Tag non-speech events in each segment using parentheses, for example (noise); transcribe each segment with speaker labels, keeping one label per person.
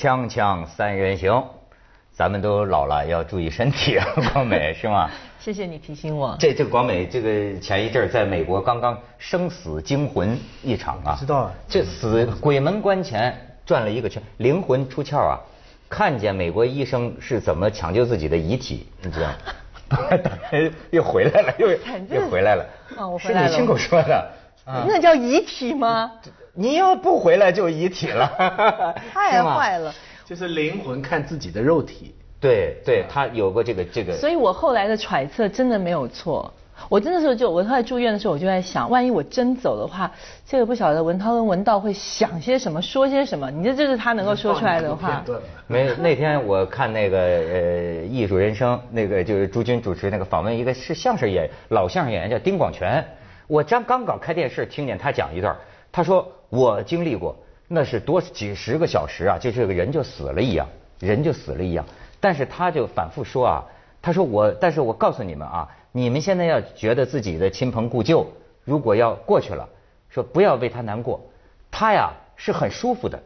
Speaker 1: 锵锵三人行，咱们都老了，要注意身体啊，(laughs) 光美是吗？
Speaker 2: 谢谢你提醒我。
Speaker 1: 这这个广美，这个前一阵儿在美国刚刚生死惊魂一场啊，
Speaker 3: 知道啊
Speaker 1: 这死鬼门关前转了一个圈，灵魂出窍啊，看见美国医生是怎么抢救自己的遗体，你知道 (laughs) 又回来了，又又回来了。
Speaker 2: 啊我回来了
Speaker 1: 是你亲口说的。啊
Speaker 2: 那叫遗体吗？
Speaker 1: 你要不回来就遗体了，(laughs)
Speaker 2: 太
Speaker 1: 是吗
Speaker 2: 坏了。
Speaker 3: 就是灵魂看自己的肉体。
Speaker 1: 对对，他有过这个这个。
Speaker 2: 所以我后来的揣测真的没有错。我真的时候就我后来住院的时候，我就在想，万一我真走的话，这个不晓得文涛跟文道会想些什么，说些什么。你这就是他能够说出来的话
Speaker 3: 片。段嘛
Speaker 1: 没，(laughs) 那天我看那个呃艺术人生，那个就是朱军主持那个访问一个是相声演员老相声演员叫丁广泉，我刚刚搞开电视听见他讲一段，他说我经历过，那是多几十个小时啊，就这个人就死了一样，人就死了一样，但是他就反复说啊，他说我，但是我告诉你们啊，你们现在要觉得自己的亲朋故旧如果要过去了，说不要为他难过，他呀是很舒服的。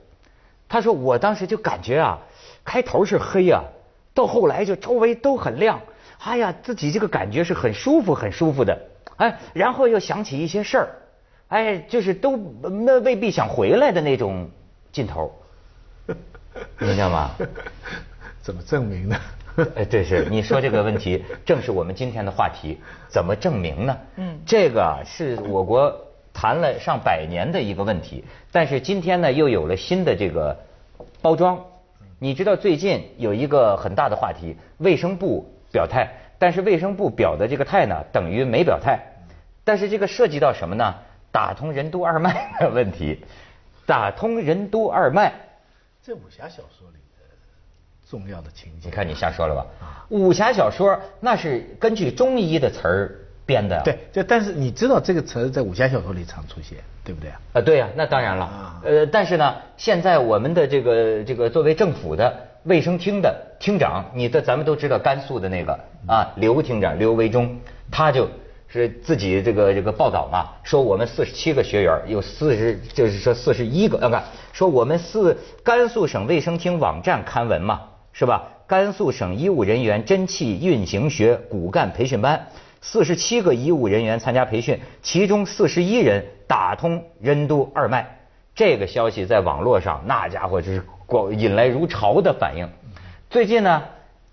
Speaker 1: 他说我当时就感觉啊，开头是黑啊，到后来就周围都很亮，哎呀，自己这个感觉是很舒服很舒服的，哎，然后又想起一些事儿，哎，就是都那未必想回来的那种劲头，(laughs) 你知道吗？
Speaker 3: 怎么证明呢？
Speaker 1: 哎，对，是你说这个问题，(laughs) 正是我们今天的话题，怎么证明呢？
Speaker 2: 嗯
Speaker 1: 这个啊是我国谈了上百年的一个问题，但是今天呢又有了新的这个包装。你知道最近有一个很大的话题，卫生部表态，但是卫生部表的这个态呢，等于没表态。但是这个涉及到什么呢？打通任督二脉的问题，打通任督二脉。
Speaker 3: 这武侠小说里的重要的情节。
Speaker 1: 你看你瞎说了吧？武侠小说那是根据中医的词儿编的。
Speaker 3: 对，就但是你知道这个词儿在武侠小说里常出现，对不对啊？
Speaker 1: 啊，对呀、那当然了
Speaker 3: 啊。
Speaker 1: 呃，但是呢，现在我们的这个这个作为政府的卫生厅的厅长，你的咱们都知道甘肃的那个啊，刘厅长刘维忠，他就是自己这个这个报道嘛，说我们四十七个学员有四十，就是说四十一个，要看说我们四甘肃省卫生厅网站刊文嘛，是吧？甘肃省医务人员真气运行学骨干培训班。四十七个医务人员参加培训，其中四十一人打通任督二脉。这个消息在网络上，那家伙就是广引来如潮的反应。最近呢，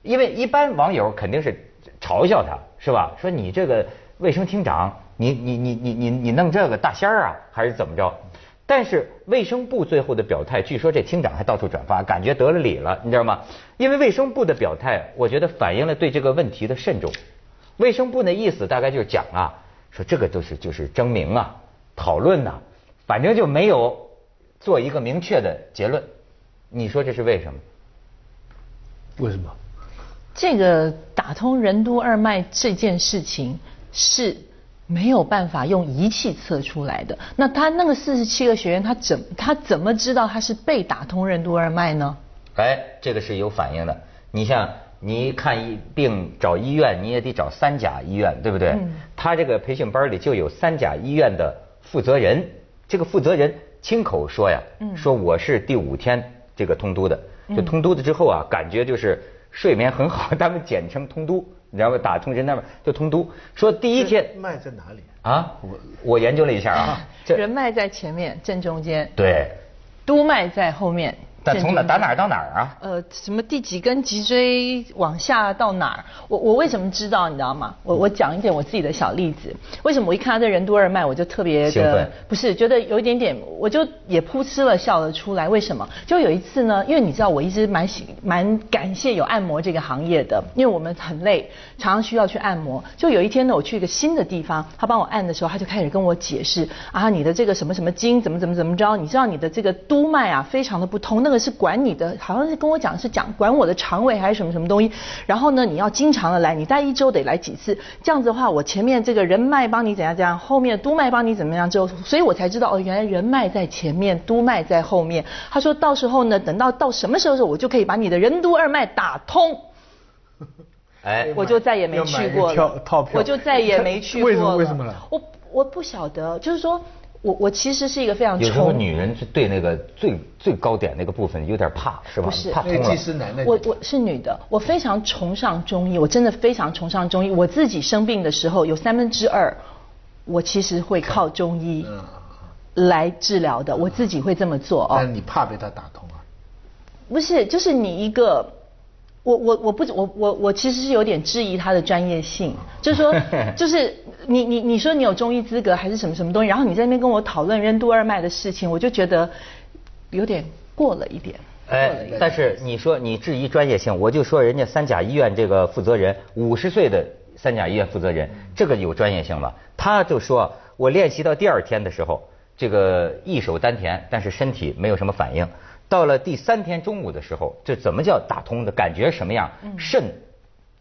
Speaker 1: 因为一般网友肯定是嘲笑他，是吧？说你这个卫生厅长，你你你你你你弄这个大仙儿啊，还是怎么着？但是卫生部最后的表态，据说这厅长还到处转发，感觉得了理了，你知道吗？因为卫生部的表态，我觉得反映了对这个问题的慎重。卫生部那意思大概就是讲啊，说这个都是就是争鸣啊、讨论呐、反正就没有做一个明确的结论。你说这是为什么？
Speaker 3: 为什么？
Speaker 2: 这个打通任督二脉这件事情是没有办法用仪器测出来的。那他那个四十七个学员，他怎他怎么知道他是被打通任督二脉呢？
Speaker 1: 哎，这个是有反应的。你像你看一病找医院，你也得找三甲医院，对不对？
Speaker 2: 嗯
Speaker 1: 他这个培训班里就有三甲医院的负责人，这个负责人亲口说呀，
Speaker 2: 嗯
Speaker 1: 说我是第五天这个通督的，就通督的之后啊，感觉就是睡眠很好，(laughs) 他们简称通督，你知道吗？打通人那边就通都。说第一天
Speaker 3: 脉在哪里？
Speaker 1: 啊，我我研究了一下啊，这
Speaker 2: 人脉在前面正中间，
Speaker 1: 对，
Speaker 2: 督脉在后面。
Speaker 1: 但从哪打哪儿到哪儿啊？
Speaker 2: 呃，什么第几根脊椎往下到哪儿？我我为什么知道？你知道吗？我我讲一点我自己的小例子。为什么我一看到这任督二脉，我就特别的不是觉得有一点点，我就也噗嗤了笑了出来。为什么？就有一次呢，因为你知道我一直蛮喜蛮感谢有按摩这个行业的，因为我们很累，常常需要去按摩。就有一天呢，我去一个新的地方，他帮我按的时候，他就开始跟我解释啊，你的这个什么什么经怎么怎么怎么着，你知道你的这个督脉啊非常的不通，那个是管你的，好像是跟我讲是讲管我的肠胃还是什么什么东西。然后呢，你要经常的来，你大概一周得来几次，这样子的话，我前面这个人脉帮你怎样怎样，后面督脉帮你怎么样之后，所以我才知道哦，原来人脉在前面，督脉在后面。他说到时候呢，等到到什么时候的时候，我就可以把你的任督二脉打通。
Speaker 1: 哎，
Speaker 2: 我就再也没去过我就再也没去过了。
Speaker 3: 为什么为什么呢
Speaker 2: 我我不晓得，就是说。我我其实是一个非常
Speaker 1: 有时候女人是对那个最最高点那个部分有点怕，是吧？
Speaker 2: 不是
Speaker 1: 怕通了
Speaker 3: 那技。师男的，
Speaker 2: 我我是女的，我非常崇尚中医，我真的非常崇尚中医。我自己生病的时候，有三分之二，我其实会靠中医
Speaker 3: 嗯，
Speaker 2: 来治疗的，我自己会这么做哦。
Speaker 3: 但是你怕被他打通啊？
Speaker 2: 不是，就是你一个，我我我不我我我其实是有点质疑他的专业性，就是说，(laughs) 就是你你你说你有中医资格还是什么什么东西，然后你在那边跟我讨论任督二脉的事情，我就觉得有点过了一点。
Speaker 1: 哎，但是你说你质疑专业性，我就说人家三甲医院这个负责人，五十岁的三甲医院负责人，这个有专业性吧？他就说我练习到第二天的时候，这个一手丹田，但是身体没有什么反应。到了第三天中午的时候，这怎么叫打通的？感觉什么样？肾，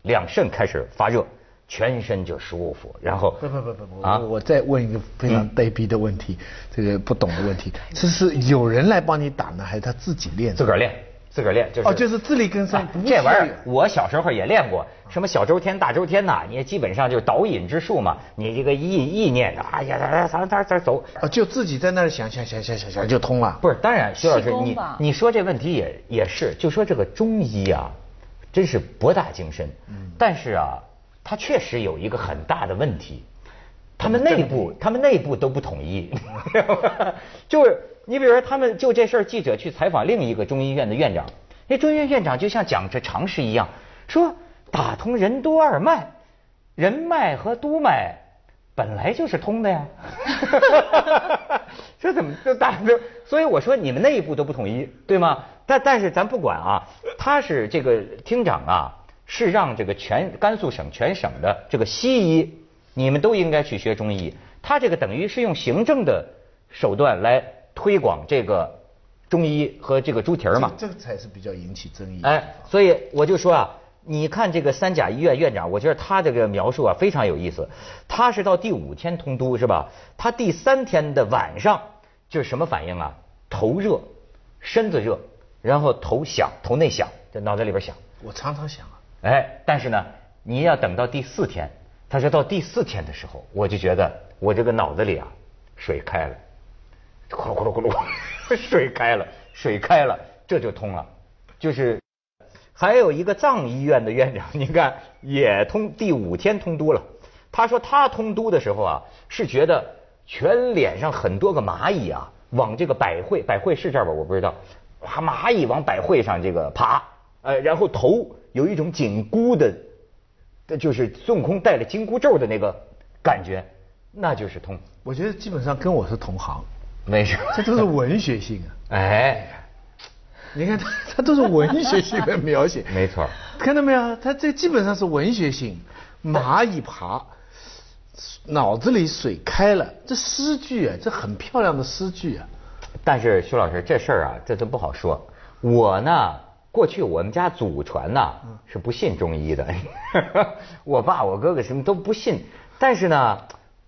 Speaker 1: 两肾开始发热，全身就舒服，然后
Speaker 3: 不不不不不，
Speaker 1: 啊
Speaker 3: 我我再问一个非常卑鄙的问题，这个不懂的问题，这是有人来帮你打呢，还是他自己练？
Speaker 1: 自个儿练，自个儿练，就是
Speaker 3: 哦，就是自力更生
Speaker 1: 这玩意儿我小时候也练过，什么小周天、大周天呐，你基本上就是导引之术嘛，你这个意意念，哎呀，咱咱咱走。
Speaker 3: 啊，就自己在那儿想想想想想想就通了。
Speaker 1: 不是，当然，徐老师你你说这问题也也是，就说这个中医啊，真是博大精深。
Speaker 3: 嗯
Speaker 1: 但是啊，它确实有一个很大的问题，他们内部他们内部都不统一，(laughs) 就是你比如说，他们就这事儿，记者去采访另一个中医院的院长，那中医院院长就像讲这常识一样，说打通任督二脉，任脉和督脉本来就是通的呀。(laughs) 这怎么就打这？所以我说你们内部都不统一，对吗？但但是咱不管啊，他是这个厅长啊，是让这个全甘肃省全省的这个西医，你们都应该去学中医。他这个等于是用行政的手段来推广这个中医和这个猪蹄儿嘛。
Speaker 3: 这个才是比较引起争议。
Speaker 1: 哎，所以我就说啊，你看这个三甲医院院长，我觉得他这个描述啊非常有意思。他是到第五天通都是吧？他第三天的晚上就是什么反应啊？头热，身子热，然后头响，头内响，就脑袋里边响。
Speaker 3: 我常常想啊，
Speaker 1: 哎，但是呢，你要等到第四天，他说到第四天的时候，我就觉得我这个脑子里啊水开了，咕噜咕噜咕噜，(laughs) 水开了，水开了，这就通了。就是还有一个藏医院的院长，你看也通第五天通都了。他说他通都的时候啊，是觉得全脸上很多个蚂蚁啊，往这个百会，百会是这儿吧？我不知道，哇，蚂蚁往百会上这个爬，呃，然后头有一种紧箍的，就是孙悟空戴了紧箍咒的那个感觉，那就是通。
Speaker 3: 我觉得基本上跟我是同行，
Speaker 1: 没事，
Speaker 3: 这都是文学性啊。(laughs)
Speaker 1: 哎，
Speaker 3: 你看他，他都是文学性的描写。(laughs)
Speaker 1: 没错。
Speaker 3: 看到没有？他这基本上是文学性。蚂蚁爬，脑子里水开了，这诗句啊，这很漂亮的诗句啊。
Speaker 1: 但是徐老师这事儿啊，这都不好说。我呢，过去我们家祖传呐是不信中医的，(laughs) 我爸我哥哥什么都不信。但是呢，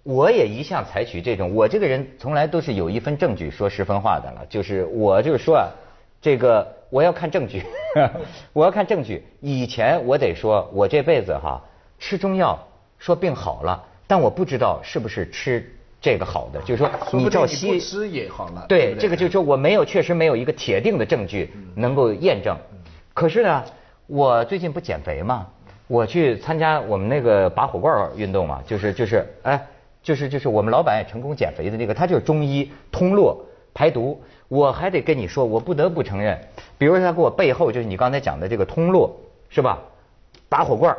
Speaker 1: 我也一向采取这种，我这个人从来都是有一份证据说十分话的了。就是我就是说啊，这个我要看证据，(laughs) 我要看证据。以前我得说，我这辈子哈吃中药说病好了，但我不知道是不是吃这个好的，就是说
Speaker 3: 你
Speaker 1: 照西
Speaker 3: 不吃也好了。
Speaker 1: 对，
Speaker 3: 不
Speaker 1: 这个就是说我没有，确实没有一个铁定的证据能够验证。可是呢，我最近不减肥嘛，我去参加我们那个拔火罐运动嘛，就是就是哎，就是就是我们老板也成功减肥的那个，他就是中医通络排毒。我还得跟你说，我不得不承认，比如说他给我背后就是你刚才讲的这个通络，是吧？拔火罐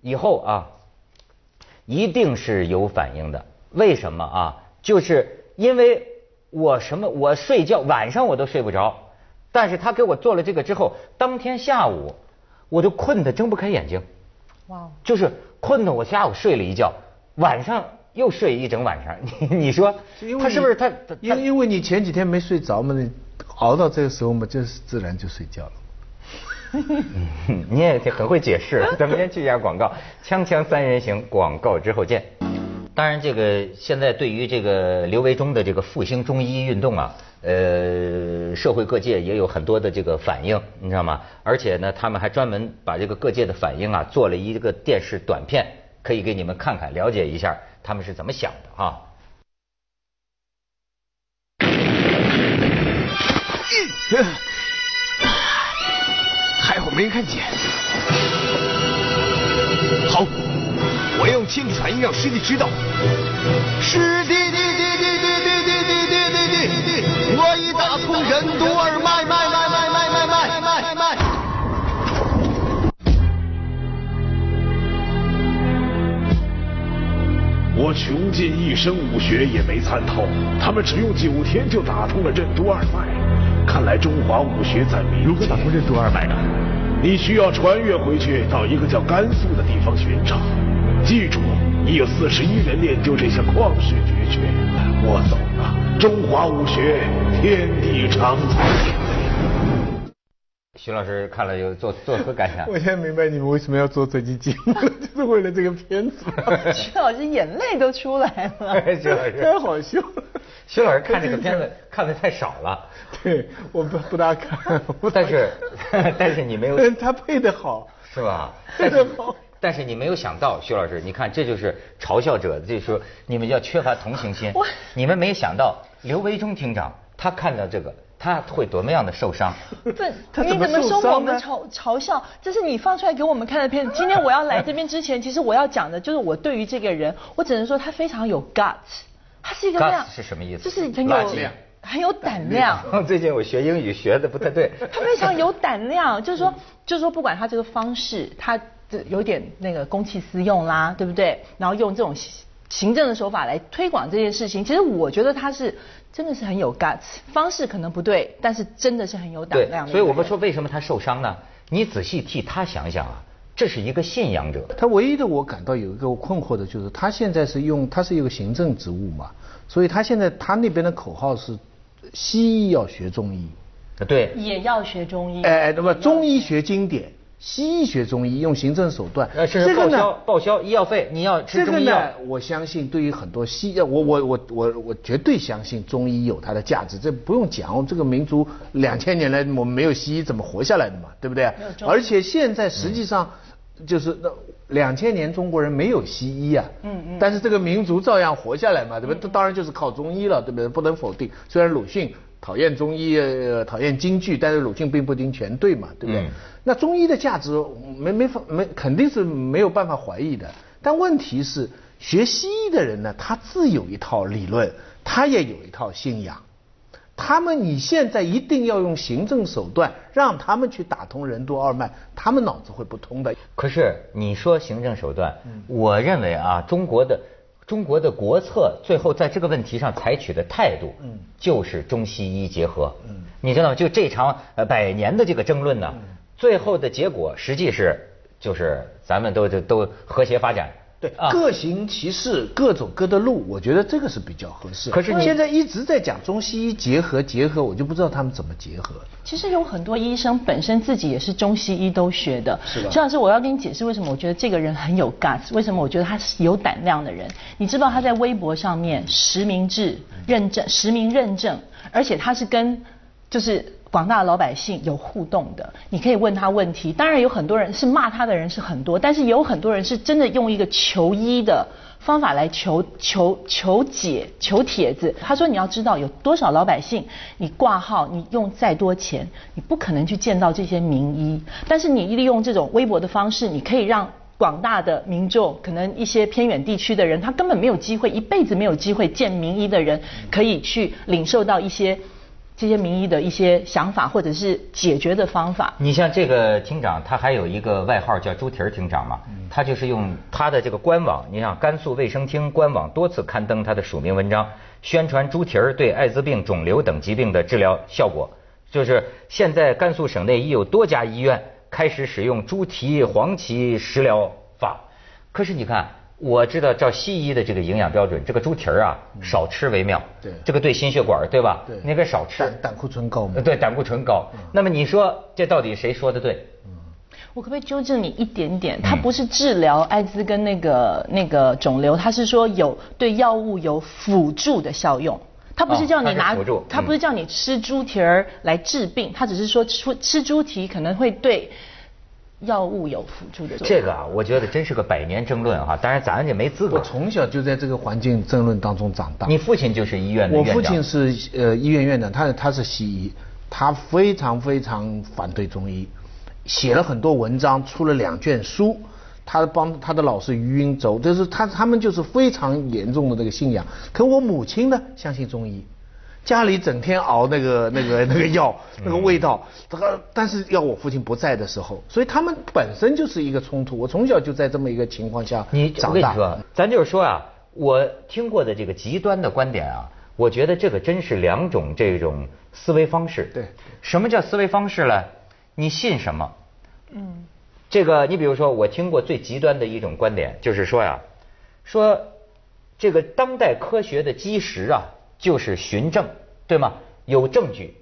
Speaker 1: 以后啊，一定是有反应的。为什么啊？就是因为我什么，我睡觉晚上我都睡不着，但是他给我做了这个之后，当天下午我就困得睁不开眼睛，
Speaker 2: 哇哦，
Speaker 1: 就是困得我下午睡了一觉，晚上又睡一整晚上。(laughs) 你你说他是不是他他
Speaker 3: 因因为你前几天没睡着嘛，你熬到这个时候嘛，就是自然就睡觉了。
Speaker 1: 嗯 (laughs) 你也很会解释。咱们先去一下广告，(laughs) 锵锵三人行，广告之后见。当然，这个现在对于这个刘维忠的这个复兴中医运动啊，呃，社会各界也有很多的这个反应，你知道吗？而且呢，他们还专门把这个各界的反应啊，做了一个电视短片，可以给你们看看，了解一下他们是怎么想的啊。
Speaker 4: 还好没人看见。好我要用千里传音让师弟知道。师
Speaker 5: 穷尽一生武学也没参透，他们只用九天就打通了任督二脉。看来中华武学在民。
Speaker 6: 如何打通任督二脉呢？
Speaker 5: 你需要穿越回去，到一个叫甘肃的地方寻找。记住，你有四十一人练就这项旷世绝学。我走了，中华武学天地长存。
Speaker 1: 徐老师看了有作作何感想？(laughs)
Speaker 3: 我现在明白你们为什么要做这期节目了，(laughs) 就是为了这个片子。(laughs)
Speaker 2: 徐老师眼泪都出来了。
Speaker 1: 徐老师
Speaker 3: 太好笑了。
Speaker 1: 徐老师看这个片子看的太少了，
Speaker 3: 对，我不不大看。大
Speaker 1: 但是但是你没有
Speaker 3: 他配的好。
Speaker 1: 是吧？
Speaker 3: 配的好。
Speaker 1: 但是你没有想到，徐老师，你看这就是嘲笑者，就是说你们要缺乏同情心
Speaker 2: 我。
Speaker 1: 你们没想到刘维忠厅长他看到这个，他会多么样的受伤。(laughs)
Speaker 2: 不，你怎么说我们嘲嘲笑？这是你放出来给我们看的片子。今天我要来这边之前，其实我要讲的就是我对于这个人，我只能说他非常有 guts，他是一个那样
Speaker 1: Guts 是什么意思
Speaker 2: 就是很有很有胆量。(laughs)
Speaker 1: 最近我学英语学的不太对。(laughs)
Speaker 2: 他非常有胆量，就是说，就是说，不管他这个方式，他这有点那个公器私用啦，对不对？然后用这种行行政的手法来推广这件事情，其实我觉得他是真的是很有 guts，方式可能不对，但是真的是很有胆量，的。
Speaker 1: 所以我们说为什么他受伤呢？你仔细替他想想啊，这是一个信仰者。
Speaker 3: 他唯一的我感到有一个困惑的就是，他现在是用他是一个行政职务嘛，所以他现在他那边的口号是西医要学中医，
Speaker 1: 对，
Speaker 2: 也要学中医。
Speaker 3: 哎，那么中医学经典，西医学中医，用行政手段，
Speaker 1: 呃，是报销报销医药费，你要吃
Speaker 3: 这个
Speaker 1: 中医药
Speaker 3: 呢。，我相信对于很多西，我我我我我绝对相信中医有它的价值，这不用讲，这个民族两千年来我们没有西医怎么活下来的嘛，对不对而且现在实际上就是那两千年中国人没有西医啊，
Speaker 2: 嗯嗯
Speaker 3: 但是这个民族照样活下来嘛，对不对？当然就是靠中医了，对不对？不能否定，虽然鲁迅讨厌中医，呃，讨厌京剧，但是鲁迅并不一定全对嘛，对不对？
Speaker 1: 嗯
Speaker 3: 那中医的价值没没法没肯定是没有办法怀疑的，但问题是学西医的人呢，他自有一套理论，他也有一套信仰。他们你现在一定要用行政手段让他们去打通任督二脉，他们脑子会不通的。
Speaker 1: 可是你说行政手段，
Speaker 3: 嗯
Speaker 1: 我认为啊，中国的中国的国策最后在这个问题上采取的态度，
Speaker 3: 嗯
Speaker 1: 就是中西医结合。嗯你知道吗？就这场呃百年的这个争论呢，
Speaker 3: 嗯
Speaker 1: 最后的结果实际是就是咱们都都都和谐发展。
Speaker 3: 对，
Speaker 1: 啊
Speaker 3: 各行其事，各走各的路，我觉得这个是比较合适。
Speaker 1: 可是你
Speaker 3: 现在一直在讲中西医结合结合，我就不知道他们怎么结合。
Speaker 2: 其实有很多医生本身自己也是中西医都学的。
Speaker 3: 是吧
Speaker 2: 陈老师，我要跟你解释为什么我觉得这个人很有 guts，为什么我觉得他是有胆量的人。你知道他在微博上面实名制认证，实名认证，而且他是跟就是广大的老百姓有互动的。你可以问他问题，当然有很多人是骂他的人是很多，但是也有很多人是真的用一个求医的。方法来求求求解求帖子，他说你要知道有多少老百姓，你挂号你用再多钱，你不可能去见到这些名医，但是你利用这种微博的方式，你可以让广大的民众，可能一些偏远地区的人，他根本没有机会，一辈子没有机会见名医的人，可以去领受到一些这些名医的一些想法或者是解决的方法。
Speaker 1: 你像这个厅长，他还有一个外号叫猪蹄儿厅长嘛，他就是用他的这个官网，你像甘肃卫生厅官网多次刊登他的署名文章，宣传猪蹄儿对艾滋病、肿瘤等疾病的治疗效果。就是现在甘肃省内已有多家医院开始使用猪蹄、黄芪食疗法。可是你看，我知道照西医的这个营养标准，这个猪蹄儿啊少吃为妙。
Speaker 3: 对
Speaker 1: 这个对心血管对吧？
Speaker 3: 对
Speaker 1: 应该少吃
Speaker 3: 胆。胆固醇高嘛
Speaker 1: 呃，对，胆固醇高。那么你说这到底谁说的对？
Speaker 2: 我可不可以纠正你一点点？它不是治疗艾滋跟那个那个肿瘤，它是说有对药物有辅助的效用。它不是叫你
Speaker 1: 哦它
Speaker 2: 拿
Speaker 1: 辅助，
Speaker 2: 它不是叫你吃猪蹄儿来治病，它只是说吃吃猪蹄可能会对药物有辅助的作用。
Speaker 1: 这个啊，我觉得真是个百年争论哈。当然咱也没资格
Speaker 3: 我。从小就在这个环境争论当中长大。
Speaker 1: 你父亲就是医院的
Speaker 3: 我
Speaker 1: 院长。
Speaker 3: 我父亲是呃医院院长，他他是西医，他非常非常反对中医，写了很多文章，出了两卷书。他帮他的老师余云轴，就是他他们就是非常严重的这个信仰。可我母亲呢，相信中医，家里整天熬那个 (laughs) 那个那个药，那个味道，这个但是要我父亲不在的时候，所以他们本身就是一个冲突。我从小就在这么一个情况下
Speaker 1: 你我
Speaker 3: 长大。
Speaker 1: 跟你说，咱就是说啊，我听过的这个极端的观点啊，我觉得这个真是两种这种思维方式。
Speaker 3: 对
Speaker 1: 什么叫思维方式呢？你信什么？嗯，这个你比如说，我听过最极端的一种观点，就是说呀，说这个当代科学的基石啊，就是循证，对吗？有证据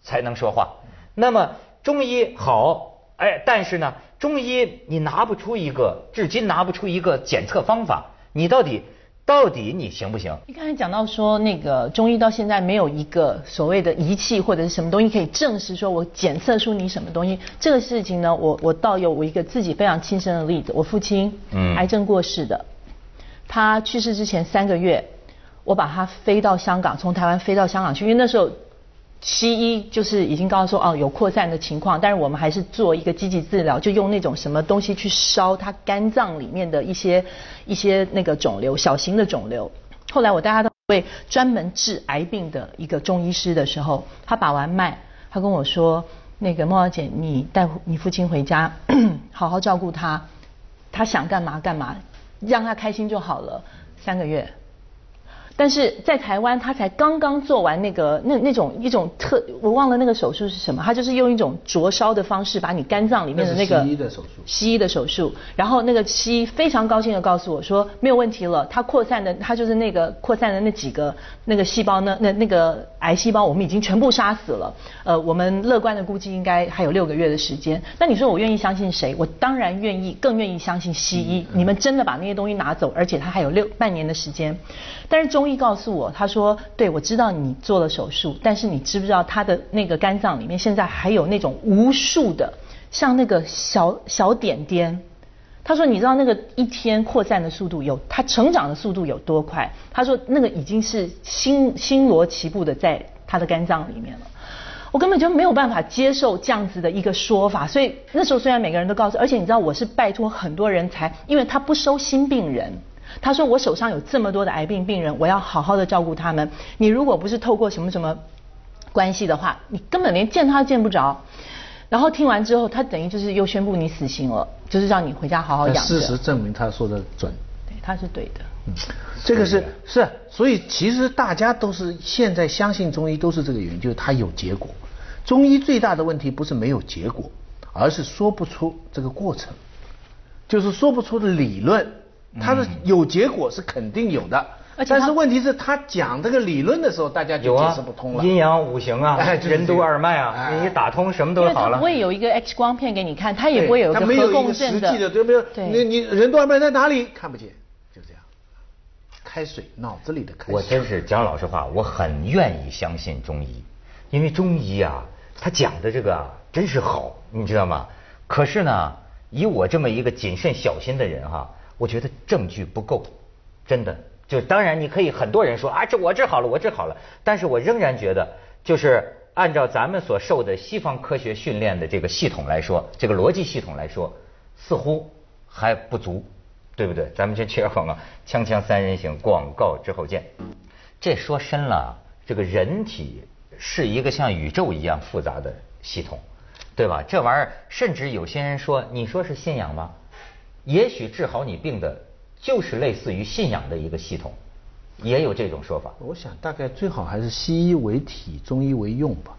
Speaker 1: 才能说话。那么中医好，哎，但是呢，中医你拿不出一个，至今拿不出一个检测方法，你到底到底你行不行？
Speaker 2: 你刚才讲到说，那个中医到现在没有一个所谓的仪器或者是什么东西可以证实说我检测出你什么东西。这个事情呢，我我倒有我一个自己非常亲身的例子。我父亲，
Speaker 1: 嗯
Speaker 2: 癌症过世的，他去世之前三个月，我把他飞到香港，从台湾飞到香港去，因为那时候西医就是已经告诉说哦有扩散的情况，但是我们还是做一个积极治疗，就用那种什么东西去烧他肝脏里面的一些一些那个肿瘤，小型的肿瘤。后来我带他到一位专门治癌病的一个中医师的时候，他把完脉，他跟我说，那个孟小姐，你带你父亲回家，(coughs) 好好照顾他，他想干嘛干嘛，让他开心就好了，三个月。但是在台湾，他才刚刚做完那个那那种一种特，我忘了那个手术是什么，他就是用一种灼烧的方式把你肝脏里面的那个
Speaker 3: 那西医的手术
Speaker 2: 西医的手术，然后那个西医非常高兴的告诉我说没有问题了，它扩散的它就是那个扩散的那几个那个细胞呢，那那个癌细胞我们已经全部杀死了，呃，我们乐观的估计应该还有六个月的时间。那你说我愿意相信谁？我当然愿意，更愿意相信西医。你们真的把那些东西拿走，而且他还有六半年的时间。但是中医告诉我，他说，对我知道你做了手术，但是你知不知道他的那个肝脏里面现在还有那种无数的像那个小小点点。他说：“你知道那个一天扩散的速度有，它成长的速度有多快？”他说：“那个已经是星星罗棋布的在他的肝脏里面了。”我根本就没有办法接受这样子的一个说法，所以那时候虽然每个人都告诉，而且你知道我是拜托很多人才，因为他不收新病人。他说我手上有这么多的癌病病人，我要好好的照顾他们。你如果不是透过什么什么关系的话，你根本连见他都见不着。然后听完之后，他等于就是又宣布你死刑了，就是让你回家好好养着。
Speaker 3: 事实证明他说的准。
Speaker 2: 对，他是对的。
Speaker 3: 嗯这个是是，所以其实大家都是现在相信中医都是这个原因，就是它有结果。中医最大的问题不是没有结果，而是说不出这个过程，就是说不出的理论。它的有结果是肯定有的，
Speaker 2: 而且
Speaker 3: 但是问题是他讲这个理论的时候，大家就解释不通了。，
Speaker 1: 阴阳五行啊，
Speaker 3: 哎就是
Speaker 1: 任督二脉啊，
Speaker 3: 哎
Speaker 1: 你打通什么都好了。
Speaker 2: 不会有一个 X 光片给你看，他也不会有一个核共振的，
Speaker 3: 实际的，对不对？你
Speaker 2: 对。
Speaker 3: 你人督二脉在哪里看不见，就这样。开水，脑子里的开水。
Speaker 1: 我真是讲老实话，我很愿意相信中医，因为中医啊，他讲的这个啊，真是好，你知道吗？可是呢，以我这么一个谨慎小心的人哈、我觉得证据不够，真的。就当然你可以很多人说啊，这我治好了，我治好了，但是我仍然觉得，就是按照咱们所受的西方科学训练的这个系统来说，这个逻辑系统来说，似乎还不足。对不对？咱们先切个广告，锵锵三人行，广告之后见。这说深了，这个人体是一个像宇宙一样复杂的系统，对吧？这玩意儿，甚至有些人说，你说是信仰吗？也许治好你病的，就是类似于信仰的一个系统，也有这种说法。
Speaker 3: 我想大概最好还是西医为体，中医为用吧。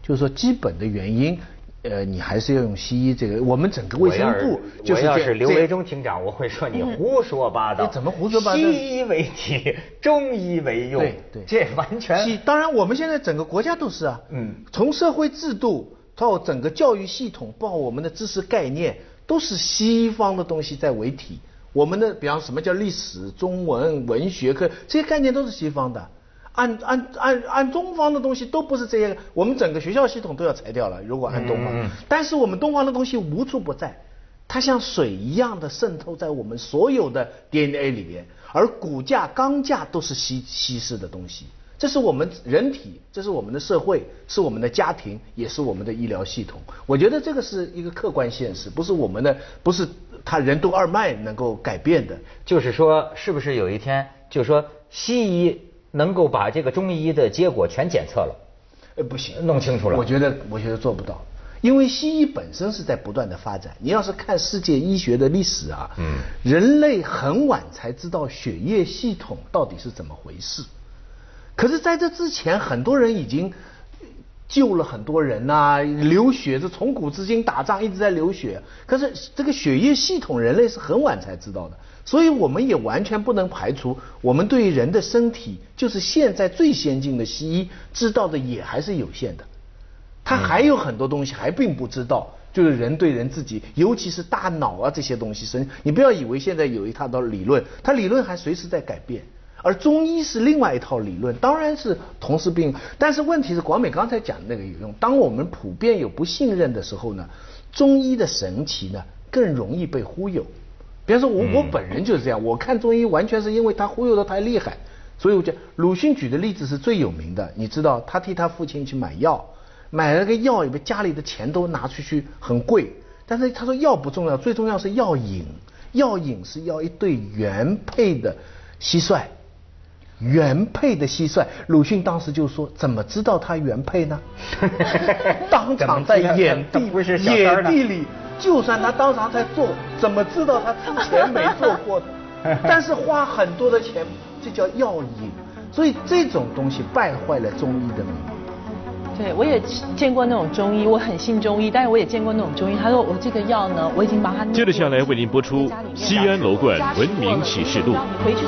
Speaker 3: 就是说基本的原因，呃，你还是要用西医这个。我们整个卫生部就是这
Speaker 1: 我要是刘维忠厅长，我会说你胡说八道。
Speaker 3: 你怎么胡说八道
Speaker 1: 西医为体，中医为用，
Speaker 3: 对对，
Speaker 1: 这完全
Speaker 3: 西当然，我们现在整个国家都是啊，
Speaker 1: 嗯
Speaker 3: 从社会制度到整个教育系统，包括我们的知识概念，都是西方的东西在为体。我们的，比方什么叫历史、中文、文学科，这些概念都是西方的。按按按按东方的东西都不是这些，我们整个学校系统都要裁掉了。如果按东方，
Speaker 1: 嗯
Speaker 3: 但是我们东方的东西无处不在，它像水一样的渗透在我们所有的 DNA 里边，而骨架、钢架都是西西式的东西，这是我们人体，这是我们的社会，是我们的家庭，也是我们的医疗系统。我觉得这个是一个客观现实，不是我们的，不是他任督二脉能够改变的。
Speaker 1: 就是说，是不是有一天，就是说西医能够把这个中医的结果全检测了？
Speaker 3: 呃，不行，
Speaker 1: 弄清楚了
Speaker 3: 我觉得，我觉得做不到，因为西医本身是在不断的发展。你要是看世界医学的历史啊，嗯，人类很晚才知道血液系统到底是怎么回事。可是，在这之前，很多人已经救了很多人呐、流血，这从古至今打仗一直在流血。可是这个血液系统，人类是很晚才知道的，所以我们也完全不能排除，我们对于人的身体，就是现在最先进的西医知道的也还是有限的。他还有很多东西还并不知道，就是人对人自己，尤其是大脑啊这些东西，神，你不要以为现在有一套的理论，它理论还随时在改变。而中医是另外一套理论，当然是同时并，但是问题是广美刚才讲的那个有用。当我们普遍有不信任的时候呢，中医的神奇呢更容易被忽悠。比方说我我本人就是这样，我看中医完全是因为他忽悠的太厉害，所以我讲鲁迅举的例子是最有名的。你知道他替他父亲去买药，买了个药，以为家里的钱都拿出去很贵，但是他说药不重要，最重要是药引，药引是要一对原配的蟋蟀。原配的蟋蟀，鲁迅当时就说：“怎么知道他原配呢？” (laughs) 当场在野地
Speaker 1: 不是
Speaker 3: 野地里，就算他当场在做，怎么知道他之前没做过的？(laughs) 但是花很多的钱，这叫药引。所以这种东西败坏了中医的名誉。
Speaker 2: 对，我也见过那种中医，我很信中医，但是我也见过那种中医，他说我这个药呢，我已经把它
Speaker 6: 接着下来为您播出《西安楼冠文明启示录》。
Speaker 2: 回去。